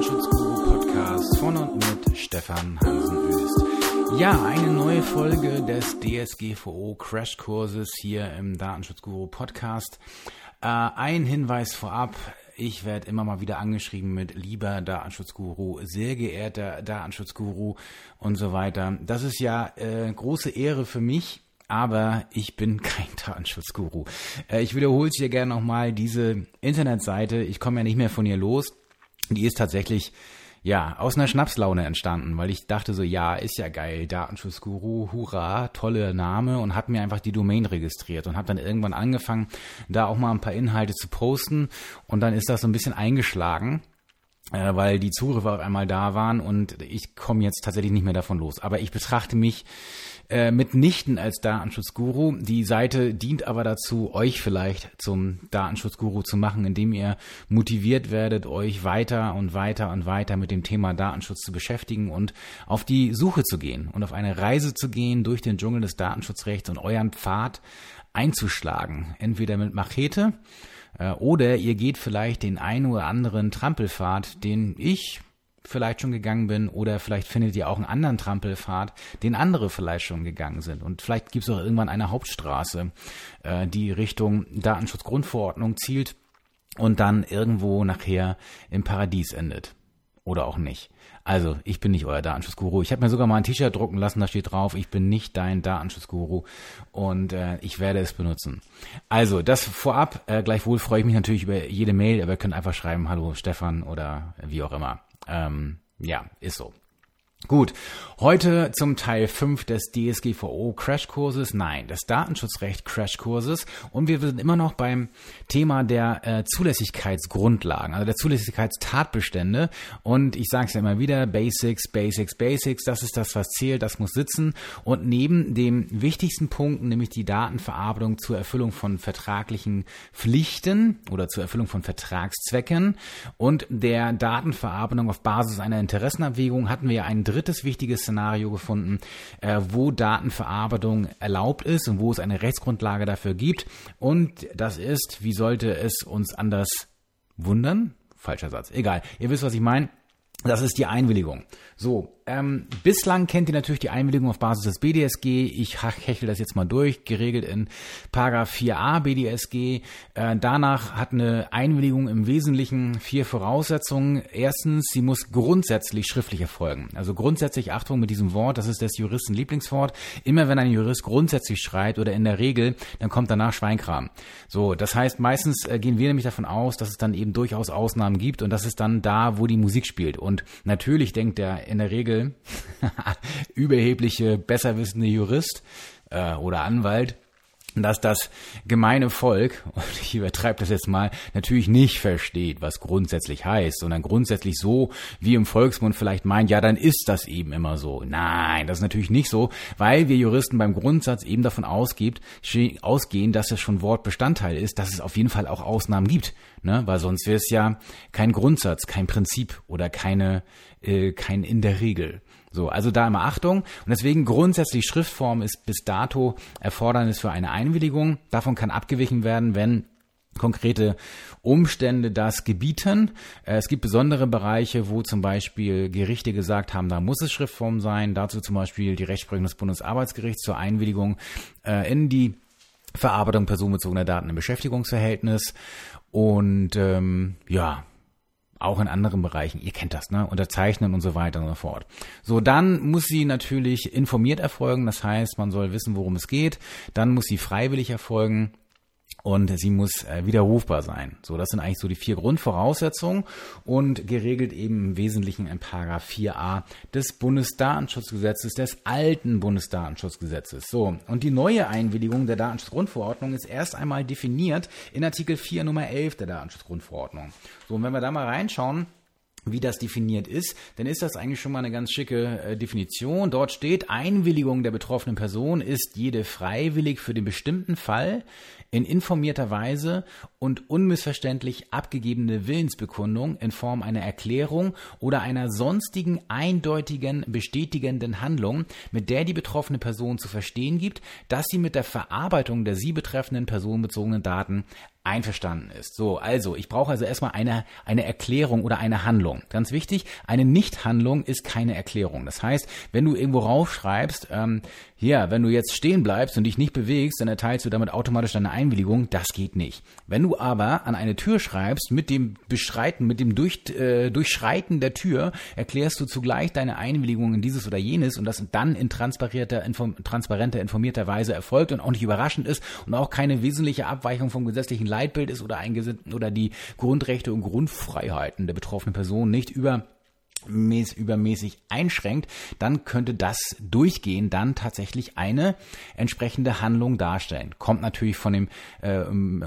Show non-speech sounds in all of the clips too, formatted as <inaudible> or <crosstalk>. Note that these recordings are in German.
Datenschutzguru-Podcast von und mit Stefan Hansen-Öst. Ja, eine neue Folge des DSGVO Crashkurses hier im Datenschutzguru-Podcast. Äh, ein Hinweis vorab. Ich werde immer mal wieder angeschrieben mit lieber Datenschutzguru, sehr geehrter Datenschutzguru und so weiter. Das ist ja äh, große Ehre für mich, aber ich bin <laughs> kein Datenschutzguru. Äh, ich wiederhole es hier gerne nochmal, diese Internetseite, ich komme ja nicht mehr von ihr los, die ist tatsächlich ja, aus einer Schnapslaune entstanden, weil ich dachte so, ja, ist ja geil, Datenschutzguru, hurra, tolle Name und habe mir einfach die Domain registriert und habe dann irgendwann angefangen, da auch mal ein paar Inhalte zu posten und dann ist das so ein bisschen eingeschlagen äh, weil die Zugriffe auf einmal da waren und ich komme jetzt tatsächlich nicht mehr davon los. Aber ich betrachte mich äh, mitnichten als Datenschutzguru. Die Seite dient aber dazu, euch vielleicht zum Datenschutzguru zu machen, indem ihr motiviert werdet, euch weiter und weiter und weiter mit dem Thema Datenschutz zu beschäftigen und auf die Suche zu gehen und auf eine Reise zu gehen durch den Dschungel des Datenschutzrechts und euren Pfad einzuschlagen. Entweder mit Machete oder ihr geht vielleicht den einen oder anderen Trampelpfad, den ich vielleicht schon gegangen bin oder vielleicht findet ihr auch einen anderen Trampelpfad, den andere vielleicht schon gegangen sind. Und vielleicht gibt es auch irgendwann eine Hauptstraße, äh, die Richtung Datenschutzgrundverordnung zielt und dann irgendwo nachher im Paradies endet. Oder auch nicht. Also, ich bin nicht euer Datenschutzguru. Ich habe mir sogar mal ein T-Shirt drucken lassen, da steht drauf, ich bin nicht dein Datenschutzguru und äh, ich werde es benutzen. Also, das vorab, äh, gleichwohl freue ich mich natürlich über jede Mail, aber ihr könnt einfach schreiben, hallo Stefan oder wie auch immer. Ähm, ja, ist so. Gut, heute zum Teil 5 des DSGVO Crashkurses, nein, des Datenschutzrecht Crashkurses. Und wir sind immer noch beim Thema der äh, Zulässigkeitsgrundlagen, also der Zulässigkeitstatbestände. Und ich sage es ja immer wieder, Basics, Basics, Basics, das ist das, was zählt, das muss sitzen. Und neben dem wichtigsten Punkt, nämlich die Datenverarbeitung zur Erfüllung von vertraglichen Pflichten oder zur Erfüllung von Vertragszwecken und der Datenverarbeitung auf Basis einer Interessenabwägung hatten wir ja einen drittes wichtiges Szenario gefunden, äh, wo Datenverarbeitung erlaubt ist und wo es eine Rechtsgrundlage dafür gibt. Und das ist, wie sollte es uns anders wundern? Falscher Satz. Egal. Ihr wisst, was ich meine. Das ist die Einwilligung. So, ähm, bislang kennt ihr natürlich die Einwilligung auf Basis des BDSG. Ich hechel das jetzt mal durch, geregelt in Paragraph 4a BDSG. Äh, danach hat eine Einwilligung im Wesentlichen vier Voraussetzungen. Erstens, sie muss grundsätzlich schriftlich erfolgen. Also grundsätzlich, Achtung mit diesem Wort, das ist des Juristen Lieblingswort. Immer wenn ein Jurist grundsätzlich schreibt oder in der Regel, dann kommt danach Schweinkram. So, das heißt, meistens äh, gehen wir nämlich davon aus, dass es dann eben durchaus Ausnahmen gibt und das ist dann da, wo die Musik spielt. Und natürlich denkt der in der Regel <laughs> überhebliche, besserwissende Jurist äh, oder Anwalt, dass das gemeine Volk, <laughs> und ich übertreibe das jetzt mal, natürlich nicht versteht, was grundsätzlich heißt, sondern grundsätzlich so, wie im Volksmund vielleicht meint, ja, dann ist das eben immer so. Nein, das ist natürlich nicht so, weil wir Juristen beim Grundsatz eben davon ausgibt, ausgehen, dass es schon Wortbestandteil ist, dass es auf jeden Fall auch Ausnahmen gibt, ne? weil sonst wäre es ja kein Grundsatz, kein Prinzip oder keine, äh, kein in der Regel. So, also da immer Achtung. Und deswegen grundsätzlich Schriftform ist bis dato Erfordernis für eine Einwilligung. Davon kann abgewichen werden, wenn konkrete Umstände das gebieten. Äh, es gibt besondere Bereiche, wo zum Beispiel Gerichte gesagt haben, da muss es Schriftform sein. Dazu zum Beispiel die Rechtsprechung des Bundesarbeitsgerichts zur Einwilligung äh, in die Verarbeitung personenbezogener Daten im Beschäftigungsverhältnis. Und ähm, ja, auch in anderen Bereichen. Ihr kennt das, ne? Unterzeichnen und so weiter und so fort. So, dann muss sie natürlich informiert erfolgen. Das heißt, man soll wissen, worum es geht. Dann muss sie freiwillig erfolgen und sie muss äh, widerrufbar sein. So, das sind eigentlich so die vier Grundvoraussetzungen und geregelt eben im Wesentlichen in Paragraph 4a des Bundesdatenschutzgesetzes, des alten Bundesdatenschutzgesetzes. So, und die neue Einwilligung der Datenschutzgrundverordnung ist erst einmal definiert in Artikel 4 Nummer 11 der Datenschutzgrundverordnung. So, und wenn wir da mal reinschauen, wie das definiert ist, dann ist das eigentlich schon mal eine ganz schicke äh, Definition. Dort steht, Einwilligung der betroffenen Person ist jede freiwillig für den bestimmten Fall in informierter Weise und unmissverständlich abgegebene Willensbekundung in Form einer Erklärung oder einer sonstigen eindeutigen bestätigenden Handlung, mit der die betroffene Person zu verstehen gibt, dass sie mit der Verarbeitung der sie betreffenden personenbezogenen Daten einverstanden ist. So, also ich brauche also erstmal eine, eine Erklärung oder eine Handlung. Ganz wichtig, eine Nichthandlung ist keine Erklärung. Das heißt, wenn du irgendwo raufschreibst, ähm, ja, wenn du jetzt stehen bleibst und dich nicht bewegst, dann erteilst du damit automatisch deine Einwilligung. Das geht nicht. Wenn du aber an eine Tür schreibst, mit dem Beschreiten, mit dem Durch, äh, Durchschreiten der Tür, erklärst du zugleich deine Einwilligung in dieses oder jenes und das dann in transparenter, inform, transparenter, informierter Weise erfolgt und auch nicht überraschend ist und auch keine wesentliche Abweichung vom gesetzlichen Leitbild ist oder, oder die Grundrechte und Grundfreiheiten der betroffenen Person nicht über übermäßig einschränkt, dann könnte das durchgehen dann tatsächlich eine entsprechende Handlung darstellen. Kommt natürlich von dem, äh,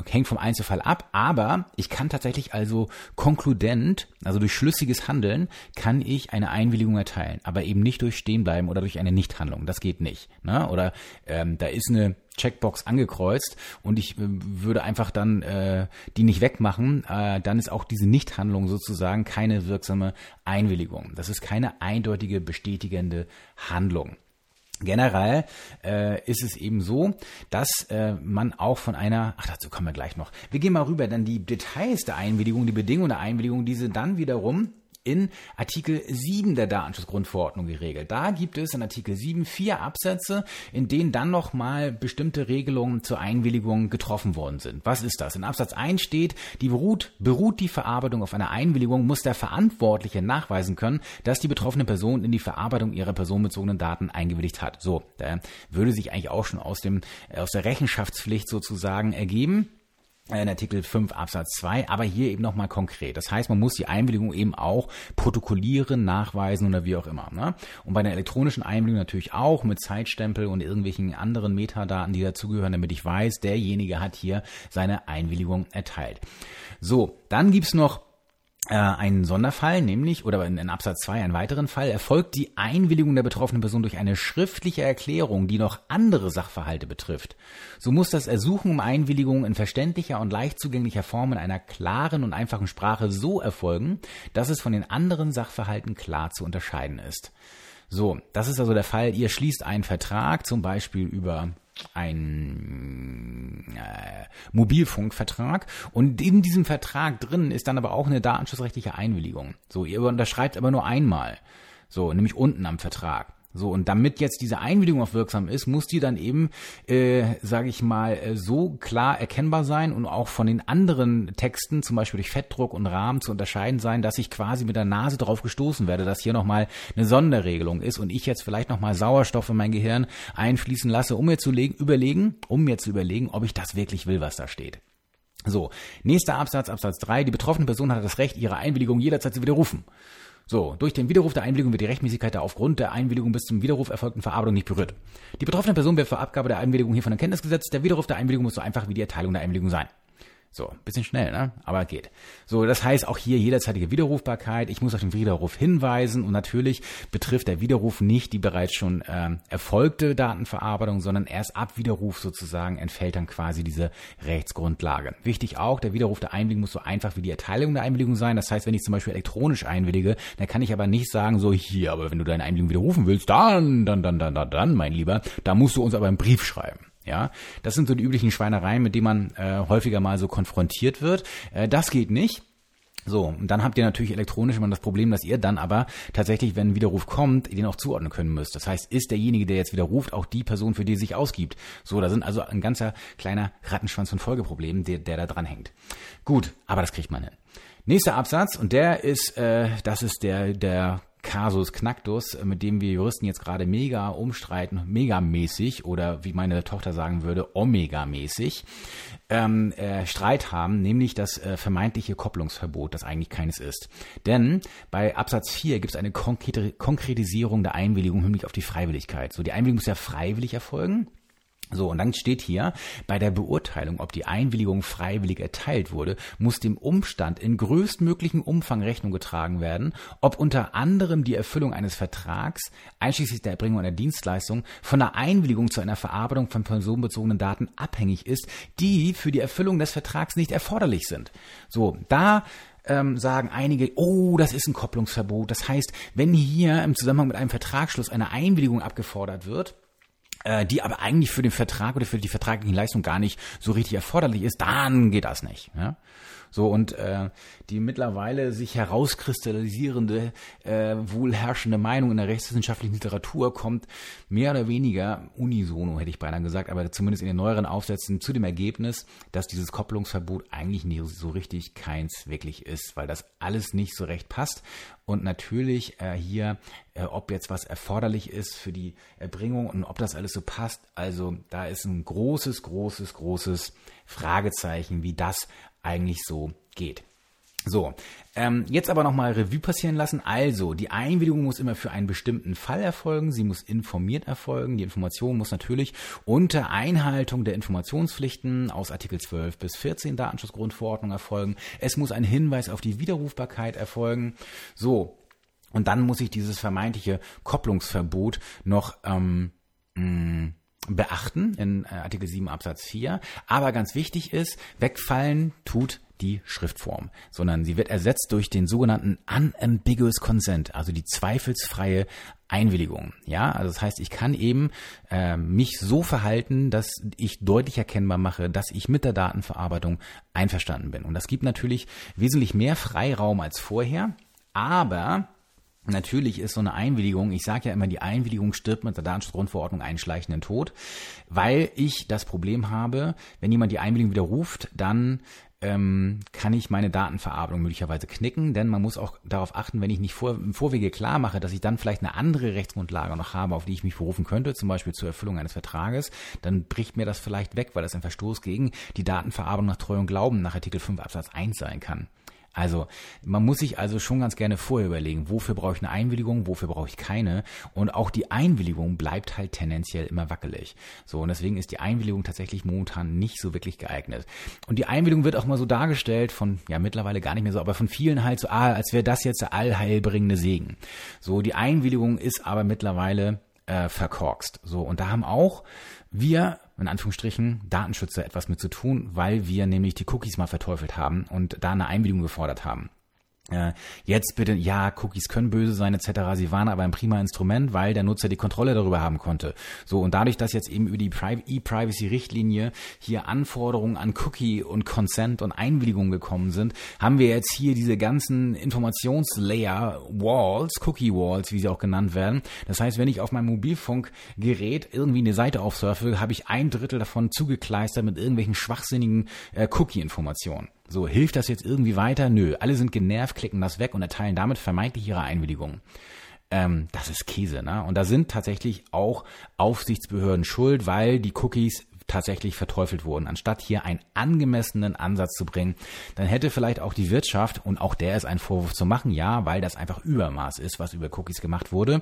hängt vom Einzelfall ab, aber ich kann tatsächlich also konkludent, also durch schlüssiges Handeln, kann ich eine Einwilligung erteilen, aber eben nicht durch Stehenbleiben oder durch eine Nichthandlung. Das geht nicht. Ne? Oder ähm, da ist eine Checkbox angekreuzt und ich äh, würde einfach dann äh, die nicht wegmachen, äh, dann ist auch diese Nichthandlung sozusagen keine wirksame Einwilligung. Das ist keine eindeutige bestätigende Handlung. Generell äh, ist es eben so, dass äh, man auch von einer, ach dazu kommen wir gleich noch. Wir gehen mal rüber, dann die Details der Einwilligung, die Bedingungen der Einwilligung, diese dann wiederum in Artikel 7 der Datenschutzgrundverordnung geregelt. Da gibt es in Artikel 7 vier Absätze, in denen dann nochmal bestimmte Regelungen zur Einwilligung getroffen worden sind. Was ist das? In Absatz 1 steht, die beruht, beruht die Verarbeitung auf einer Einwilligung, muss der Verantwortliche nachweisen können, dass die betroffene Person in die Verarbeitung ihrer personenbezogenen Daten eingewilligt hat. So, da würde sich eigentlich auch schon aus dem, aus der Rechenschaftspflicht sozusagen ergeben in Artikel 5 Absatz 2, aber hier eben nochmal konkret. Das heißt, man muss die Einwilligung eben auch protokollieren, nachweisen oder wie auch immer. Ne? Und bei einer elektronischen Einwilligung natürlich auch mit Zeitstempel und irgendwelchen anderen Metadaten, die dazugehören, damit ich weiß, derjenige hat hier seine Einwilligung erteilt. So, dann gibt's noch äh, einen Sonderfall, nämlich, oder in, in Absatz 2 einen weiteren Fall, erfolgt die Einwilligung der betroffenen Person durch eine schriftliche Erklärung, die noch andere Sachverhalte betrifft. So muss das Ersuchen um Einwilligung in verständlicher und leicht zugänglicher Form in einer klaren und einfachen Sprache so erfolgen, dass es von den anderen Sachverhalten klar zu unterscheiden ist. So, das ist also der Fall, ihr schließt einen Vertrag, zum Beispiel über ein äh, Mobilfunkvertrag und in diesem Vertrag drin ist dann aber auch eine datenschutzrechtliche Einwilligung. So, ihr unterschreibt aber nur einmal. So, nämlich unten am Vertrag. So, und damit jetzt diese Einwilligung auch wirksam ist, muss die dann eben, äh, sage ich mal, äh, so klar erkennbar sein und auch von den anderen Texten, zum Beispiel durch Fettdruck und Rahmen, zu unterscheiden sein, dass ich quasi mit der Nase drauf gestoßen werde, dass hier nochmal eine Sonderregelung ist und ich jetzt vielleicht nochmal Sauerstoff in mein Gehirn einfließen lasse, um mir zu überlegen, um mir zu überlegen, ob ich das wirklich will, was da steht. So, nächster Absatz, Absatz 3. Die betroffene Person hat das Recht, ihre Einwilligung jederzeit zu widerrufen. So, durch den Widerruf der Einwilligung wird die Rechtmäßigkeit der aufgrund der Einwilligung bis zum Widerruf erfolgten Verarbeitung nicht berührt. Die betroffene Person wird für Abgabe der Einwilligung hiervon in Kenntnis gesetzt. Der Widerruf der Einwilligung muss so einfach wie die Erteilung der Einwilligung sein. So, bisschen schnell, ne? Aber geht. So, das heißt auch hier jederzeitige Widerrufbarkeit. Ich muss auf den Widerruf hinweisen und natürlich betrifft der Widerruf nicht die bereits schon ähm, erfolgte Datenverarbeitung, sondern erst ab Widerruf sozusagen entfällt dann quasi diese Rechtsgrundlage. Wichtig auch, der Widerruf der Einwilligung muss so einfach wie die Erteilung der Einwilligung sein. Das heißt, wenn ich zum Beispiel elektronisch einwillige, dann kann ich aber nicht sagen, so hier, aber wenn du deine Einwilligung widerrufen willst, dann, dann, dann, dann, dann, dann, mein Lieber, da musst du uns aber einen Brief schreiben. Ja, das sind so die üblichen Schweinereien, mit denen man äh, häufiger mal so konfrontiert wird. Äh, das geht nicht. So, und dann habt ihr natürlich elektronisch immer das Problem, dass ihr dann aber tatsächlich, wenn ein Widerruf kommt, den auch zuordnen können müsst. Das heißt, ist derjenige, der jetzt widerruft, auch die Person, für die sich ausgibt. So, da sind also ein ganzer kleiner Rattenschwanz von Folgeproblemen, der, der da dran hängt. Gut, aber das kriegt man hin. Nächster Absatz, und der ist, äh, das ist der, der Casus Knacktus, mit dem wir Juristen jetzt gerade mega umstreiten, megamäßig oder wie meine Tochter sagen würde, Omega-mäßig ähm, äh, Streit haben, nämlich das äh, vermeintliche Kopplungsverbot, das eigentlich keines ist. Denn bei Absatz 4 gibt es eine Konkretisierung der Einwilligung Hinblick auf die Freiwilligkeit. So, die Einwilligung muss ja freiwillig erfolgen. So, und dann steht hier, bei der Beurteilung, ob die Einwilligung freiwillig erteilt wurde, muss dem Umstand in größtmöglichem Umfang Rechnung getragen werden, ob unter anderem die Erfüllung eines Vertrags, einschließlich der Erbringung einer Dienstleistung, von der Einwilligung zu einer Verarbeitung von personenbezogenen Daten abhängig ist, die für die Erfüllung des Vertrags nicht erforderlich sind. So, da ähm, sagen einige, oh, das ist ein Kopplungsverbot. Das heißt, wenn hier im Zusammenhang mit einem Vertragsschluss eine Einwilligung abgefordert wird, äh, die aber eigentlich für den Vertrag oder für die vertragliche Leistung gar nicht so richtig erforderlich ist, dann geht das nicht. Ja? So und äh, die mittlerweile sich herauskristallisierende, äh, wohl herrschende Meinung in der rechtswissenschaftlichen Literatur kommt mehr oder weniger unisono, hätte ich beinahe gesagt, aber zumindest in den neueren Aufsätzen zu dem Ergebnis, dass dieses Kopplungsverbot eigentlich nicht so richtig keins wirklich ist, weil das alles nicht so recht passt und natürlich äh, hier, äh, ob jetzt was erforderlich ist für die Erbringung und ob das alles so passt. Also da ist ein großes, großes, großes Fragezeichen, wie das eigentlich so geht. So, ähm, jetzt aber nochmal Revue passieren lassen. Also, die Einwilligung muss immer für einen bestimmten Fall erfolgen. Sie muss informiert erfolgen. Die Information muss natürlich unter Einhaltung der Informationspflichten aus Artikel 12 bis 14 Datenschutzgrundverordnung erfolgen. Es muss ein Hinweis auf die Widerrufbarkeit erfolgen. So, und dann muss ich dieses vermeintliche Kopplungsverbot noch ähm, mh, mm, beachten in äh, Artikel 7 Absatz 4. Aber ganz wichtig ist, wegfallen tut die Schriftform, sondern sie wird ersetzt durch den sogenannten unambiguous consent, also die zweifelsfreie Einwilligung. Ja, also das heißt, ich kann eben äh, mich so verhalten, dass ich deutlich erkennbar mache, dass ich mit der Datenverarbeitung einverstanden bin. Und das gibt natürlich wesentlich mehr Freiraum als vorher, aber Natürlich ist so eine Einwilligung, ich sage ja immer, die Einwilligung stirbt mit der Datenschutzgrundverordnung einen schleichenden Tod, weil ich das Problem habe, wenn jemand die Einwilligung widerruft, dann ähm, kann ich meine Datenverarbeitung möglicherweise knicken, denn man muss auch darauf achten, wenn ich nicht vor, im Vorwege klar mache, dass ich dann vielleicht eine andere Rechtsgrundlage noch habe, auf die ich mich berufen könnte, zum Beispiel zur Erfüllung eines Vertrages, dann bricht mir das vielleicht weg, weil das ein Verstoß gegen die Datenverarbeitung nach Treu und Glauben nach Artikel 5 Absatz 1 sein kann. Also man muss sich also schon ganz gerne vorher überlegen, wofür brauche ich eine Einwilligung, wofür brauche ich keine. Und auch die Einwilligung bleibt halt tendenziell immer wackelig. So, und deswegen ist die Einwilligung tatsächlich momentan nicht so wirklich geeignet. Und die Einwilligung wird auch mal so dargestellt von, ja mittlerweile gar nicht mehr so, aber von vielen halt so, ah, als wäre das jetzt der allheilbringende Segen. So, die Einwilligung ist aber mittlerweile äh, verkorkst. So, und da haben auch wir, in Anführungsstrichen, Datenschützer etwas mit zu tun, weil wir nämlich die Cookies mal verteufelt haben und da eine Einwilligung gefordert haben. Äh, jetzt bitte, ja, Cookies können böse sein etc. Sie waren aber ein prima Instrument, weil der Nutzer die Kontrolle darüber haben konnte. So und dadurch, dass jetzt eben über die E-Privacy-Richtlinie hier Anforderungen an Cookie und Consent und Einwilligung gekommen sind, haben wir jetzt hier diese ganzen Informationslayer Walls, Cookie Walls, wie sie auch genannt werden. Das heißt, wenn ich auf meinem Mobilfunkgerät irgendwie eine Seite aufsurfe, habe ich ein Drittel davon zugekleistert mit irgendwelchen schwachsinnigen äh, Cookie-Informationen. So, hilft das jetzt irgendwie weiter? Nö. Alle sind genervt, klicken das weg und erteilen damit vermeintlich ihre Einwilligung. Ähm, das ist Käse, ne? Und da sind tatsächlich auch Aufsichtsbehörden schuld, weil die Cookies tatsächlich verteufelt wurden. Anstatt hier einen angemessenen Ansatz zu bringen, dann hätte vielleicht auch die Wirtschaft, und auch der ist ein Vorwurf zu machen, ja, weil das einfach Übermaß ist, was über Cookies gemacht wurde,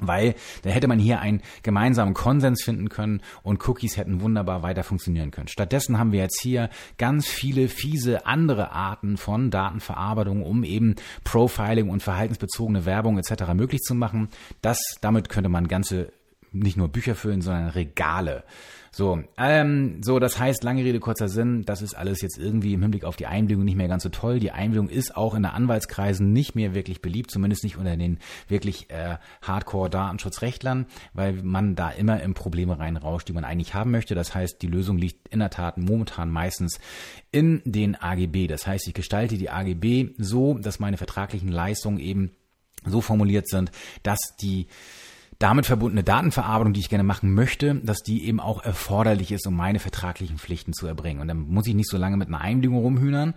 weil da hätte man hier einen gemeinsamen Konsens finden können und Cookies hätten wunderbar weiter funktionieren können. Stattdessen haben wir jetzt hier ganz viele fiese andere Arten von Datenverarbeitung, um eben Profiling und verhaltensbezogene Werbung etc. möglich zu machen. Das, damit könnte man ganze nicht nur Bücher füllen, sondern Regale so, ähm, so, das heißt, lange Rede, kurzer Sinn, das ist alles jetzt irgendwie im Hinblick auf die Einwilligung nicht mehr ganz so toll. Die Einwilligung ist auch in der Anwaltskreisen nicht mehr wirklich beliebt, zumindest nicht unter den wirklich äh, Hardcore-Datenschutzrechtlern, weil man da immer in Probleme reinrauscht, die man eigentlich haben möchte. Das heißt, die Lösung liegt in der Tat momentan meistens in den AGB. Das heißt, ich gestalte die AGB so, dass meine vertraglichen Leistungen eben so formuliert sind, dass die damit verbundene Datenverarbeitung, die ich gerne machen möchte, dass die eben auch erforderlich ist, um meine vertraglichen Pflichten zu erbringen. Und dann muss ich nicht so lange mit einer Einwilligung rumhühnern.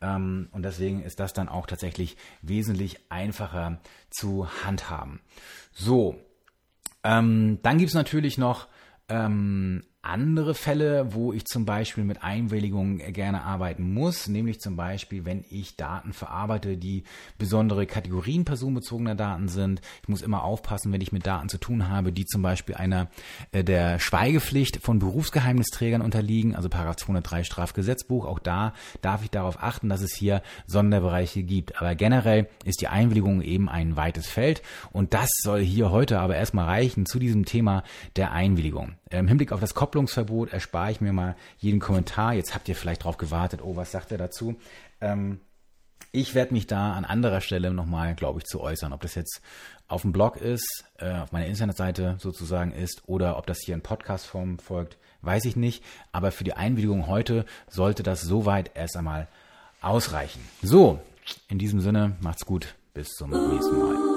Ähm, und deswegen ist das dann auch tatsächlich wesentlich einfacher zu handhaben. So, ähm, dann gibt's natürlich noch ähm, andere Fälle, wo ich zum Beispiel mit Einwilligung gerne arbeiten muss, nämlich zum Beispiel, wenn ich Daten verarbeite, die besondere Kategorien personenbezogener Daten sind. Ich muss immer aufpassen, wenn ich mit Daten zu tun habe, die zum Beispiel einer äh, der Schweigepflicht von Berufsgeheimnisträgern unterliegen, also Paragraph 203 Strafgesetzbuch. Auch da darf ich darauf achten, dass es hier Sonderbereiche gibt. Aber generell ist die Einwilligung eben ein weites Feld und das soll hier heute aber erstmal reichen zu diesem Thema der Einwilligung. Im Hinblick auf das Kopplungsverbot erspare ich mir mal jeden Kommentar. Jetzt habt ihr vielleicht drauf gewartet, oh, was sagt er dazu? Ähm, ich werde mich da an anderer Stelle nochmal, glaube ich, zu äußern. Ob das jetzt auf dem Blog ist, äh, auf meiner Internetseite sozusagen ist oder ob das hier in Podcastform folgt, weiß ich nicht. Aber für die Einwilligung heute sollte das soweit erst einmal ausreichen. So, in diesem Sinne, macht's gut. Bis zum nächsten Mal.